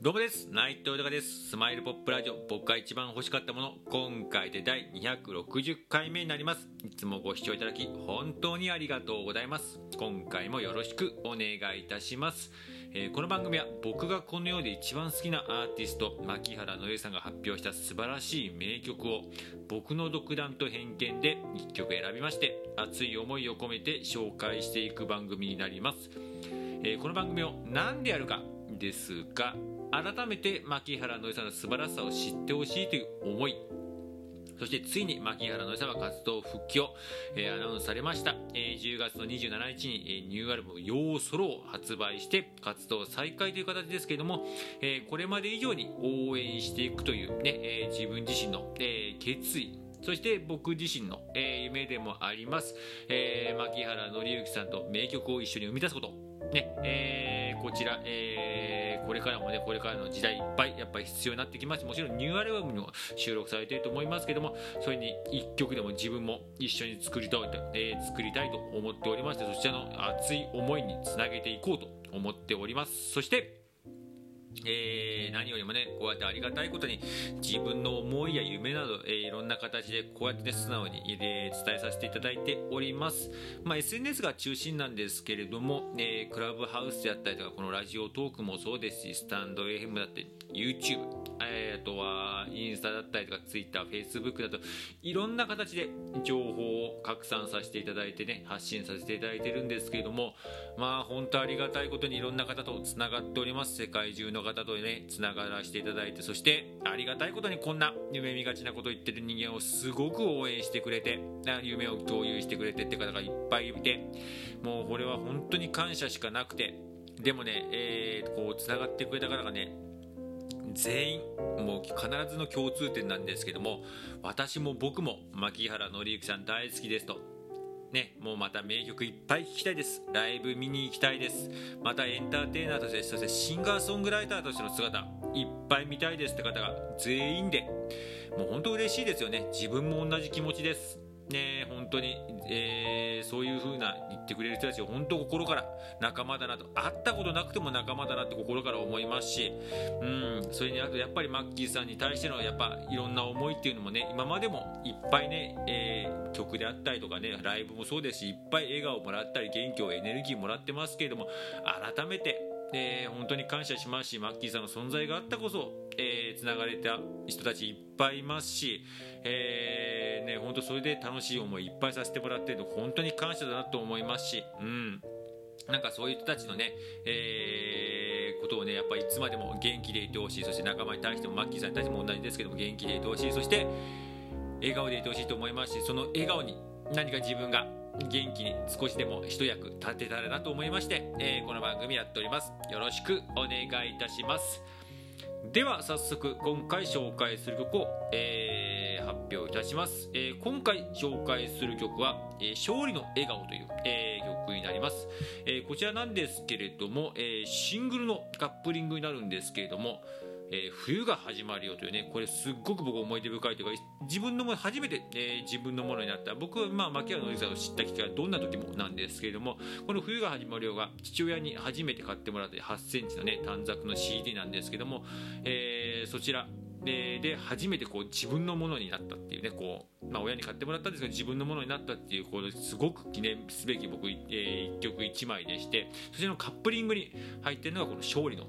どうもです。内藤隆です。スマイルポップラジオ。僕が一番欲しかったもの。今回で第260回目になります。いつもご視聴いただき本当にありがとうございます。今回もよろしくお願いいたします。えー、この番組は僕がこの世で一番好きなアーティスト牧原のりさんが発表した素晴らしい名曲を僕の独断と偏見で1曲選びまして熱い思いを込めて紹介していく番組になります、えー、この番組を何でやるかですが改めて牧原のりさんの素晴らしさを知ってほしいという思い。そしてついに牧原のりさんは活動復帰を、えー、アナウンスされました、えー、10月の27日に、えー、ニューアルバム「ようソロ」を発売して活動再開という形ですけれども、えー、これまで以上に応援していくというね、えー、自分自身の、えー、決意そして僕自身の、えー、夢でもあります、えー、牧原紀之さんと名曲を一緒に生み出すこと、ねえー、こちら、えーこれからもねこれからの時代いっぱいやっぱり必要になってきます。もちろんニューアルバムにも収録されていると思いますけどもそれに1曲でも自分も一緒に作りたいと、えー、作りたいと思っておりましてそちらの熱い思いにつなげていこうと思っております。そしてえー、何よりもね、こうやってありがたいことに自分の思いや夢など、えー、いろんな形でこうやってね、素直に、えー、伝えさせていただいております。まあ、SNS が中心なんですけれども、えクラブハウスであったりとか、このラジオトークもそうですし、スタンド FM だって、YouTube、え、あとはインスタだったりとか Twitter、Facebook だといろんな形で情報を拡散させていただいてね発信させていただいてるんですけれどもまあ本当ありがたいことにいろんな方とつながっております。世界中の方とねつながらせていただいてそしてありがたいことにこんな夢見がちなこと言ってる人間をすごく応援してくれて夢を共有してくれてって方がいっぱいいてもうこれは本当に感謝しかなくてでもね、えー、こうつながってくれた方がね全員もう必ずの共通点なんですけども私も僕も牧原紀之さん大好きですとね、もうまた名曲いっぱい聴きたいです。ライブ見に行きたいです。またエンターテイナーとして、そしてシンガーソングライターとしての姿、いっぱい見たいですって方が全員で、もう本当嬉しいですよね。自分も同じ気持ちです。ね本当に、えー、そういう風な言ってくれる人たちを本当心から仲間だなと。会ったことなくても仲間だなって心から思いますしうんそれにあとやっぱりマッキーさんに対してのやっぱいろんな思いっていうのもね今までもいっぱいね、えー、曲であったりとかねライブもそうですしいっぱい笑顔もらったり元気をエネルギーもらってますけれども改めてえー、本当に感謝しますしマッキーさんの存在があったこそえー、がれた人たちいっぱいいますし、えー、ね、本当それで楽しい思いいっぱいさせてもらってるの本当に感謝だなと思いますし、うん、なんかそういう人たちのね、えー、ことをね、やっぱりいつまでも元気でいてほしい、そして仲間に対しても、マッキーさんに対しても同じですけども、元気でいてほしい、そして笑顔でいてほしいと思いますし、その笑顔に何か自分が元気に少しでも一役立てたらなと思いまして、えー、この番組やっております。よろしくお願いいたします。では早速今回紹介する曲を、えー、発表いたします、えー、今回紹介する曲は「えー、勝利の笑顔」という、え曲になります、えこちらなんですけれども、えシングルのカップリングになるんですけれどもえー、冬が始まるよというねこれすっごく僕思い出深いというか自分のもの初めて、えー、自分のものになった僕はまあ牧原のりさんを知った機会はどんな時もなんですけれどもこの冬が始まるよが父親に初めて買ってもらって8センチのね短冊の CD なんですけども、えー、そちらでで初めてこう自分のものになったっていうねこう、まあ、親に買ってもらったんですけど自分のものになったっていうこうすごく記念すべき僕、えー、1曲1枚でしてそちらのカップリングに入ってるのがこの勝利の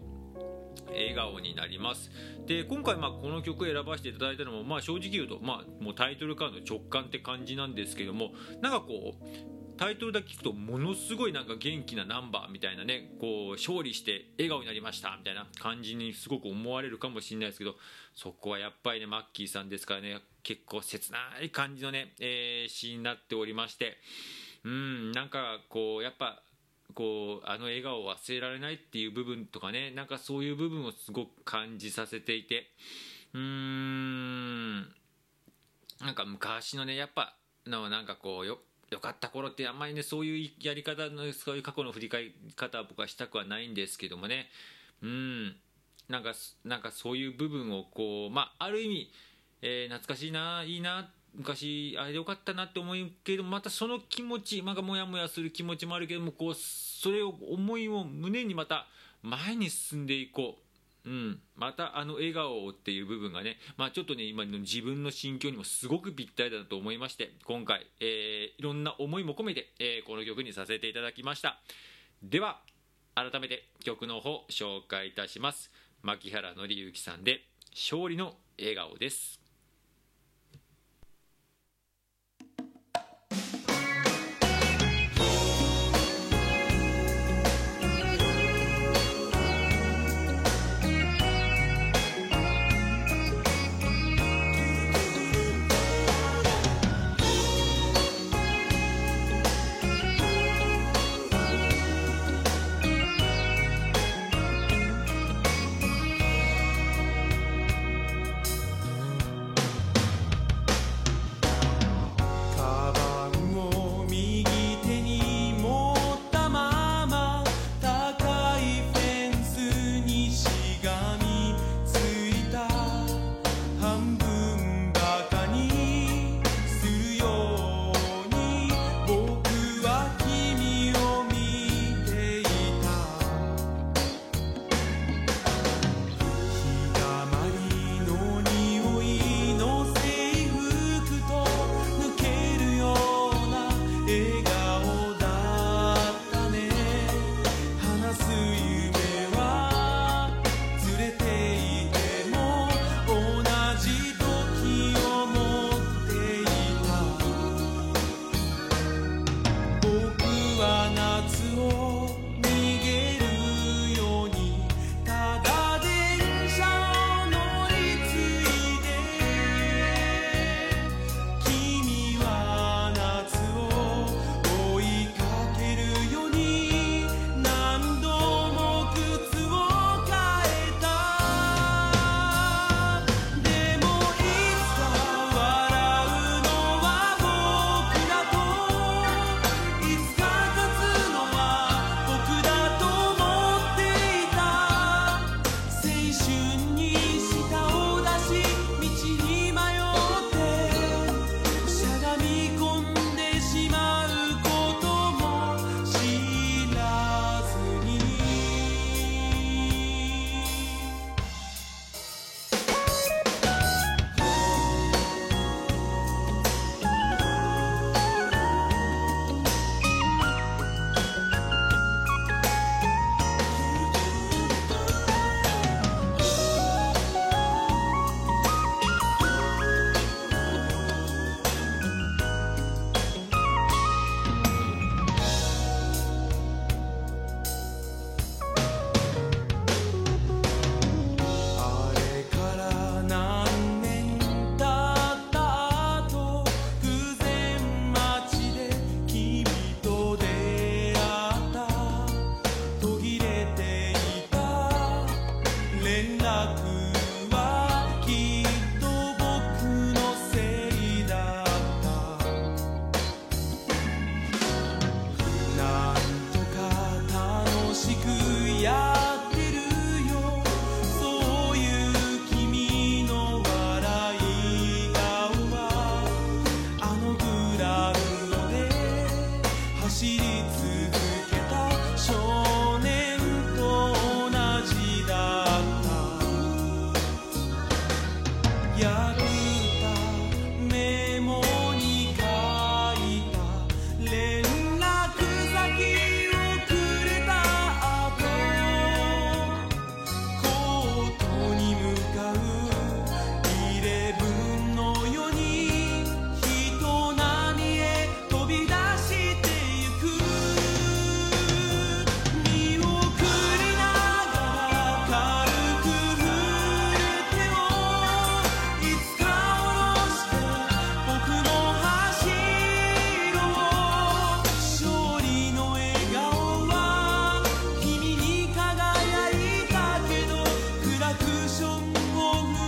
笑顔になります。で今回まあこの曲選ばせていただいたのもまあ正直言うとまあもうタイトルからの直感って感じなんですけどもなんかこうタイトルだけ聞くとものすごいなんか元気なナンバーみたいなねこう勝利して笑顔になりましたみたいな感じにすごく思われるかもしれないですけどそこはやっぱりねマッキーさんですからね結構切ない感じのね、えー、シーンになっておりましてうんなんかこうやっぱこうあの笑顔を忘れられないっていう部分とかねなんかそういう部分をすごく感じさせていて。うーん。なんか昔のねやっぱのなんかこうよよかった頃ってあんまりねそういうやり方のそういう過去の振り返り方は僕はしたくはないんですけどもね。うん。なんかなんかそういう部分をこうまあある意味、えー、懐かしいないいなって昔あれでよかったなって思うけどまたその気持ちまあモヤモヤする気持ちもあるけどもこうそれを思いを胸にまた前に進んでいこう。うん、またあの笑顔っていう部分がね、まあ、ちょっとね今の自分の心境にもすごくぴったりだと思いまして今回、えーいろんな思いも込めて、えーこの曲にさせていただきました。では改めて曲の方紹介いたします。牧原紀之さんで「勝利の笑顔」です。中国。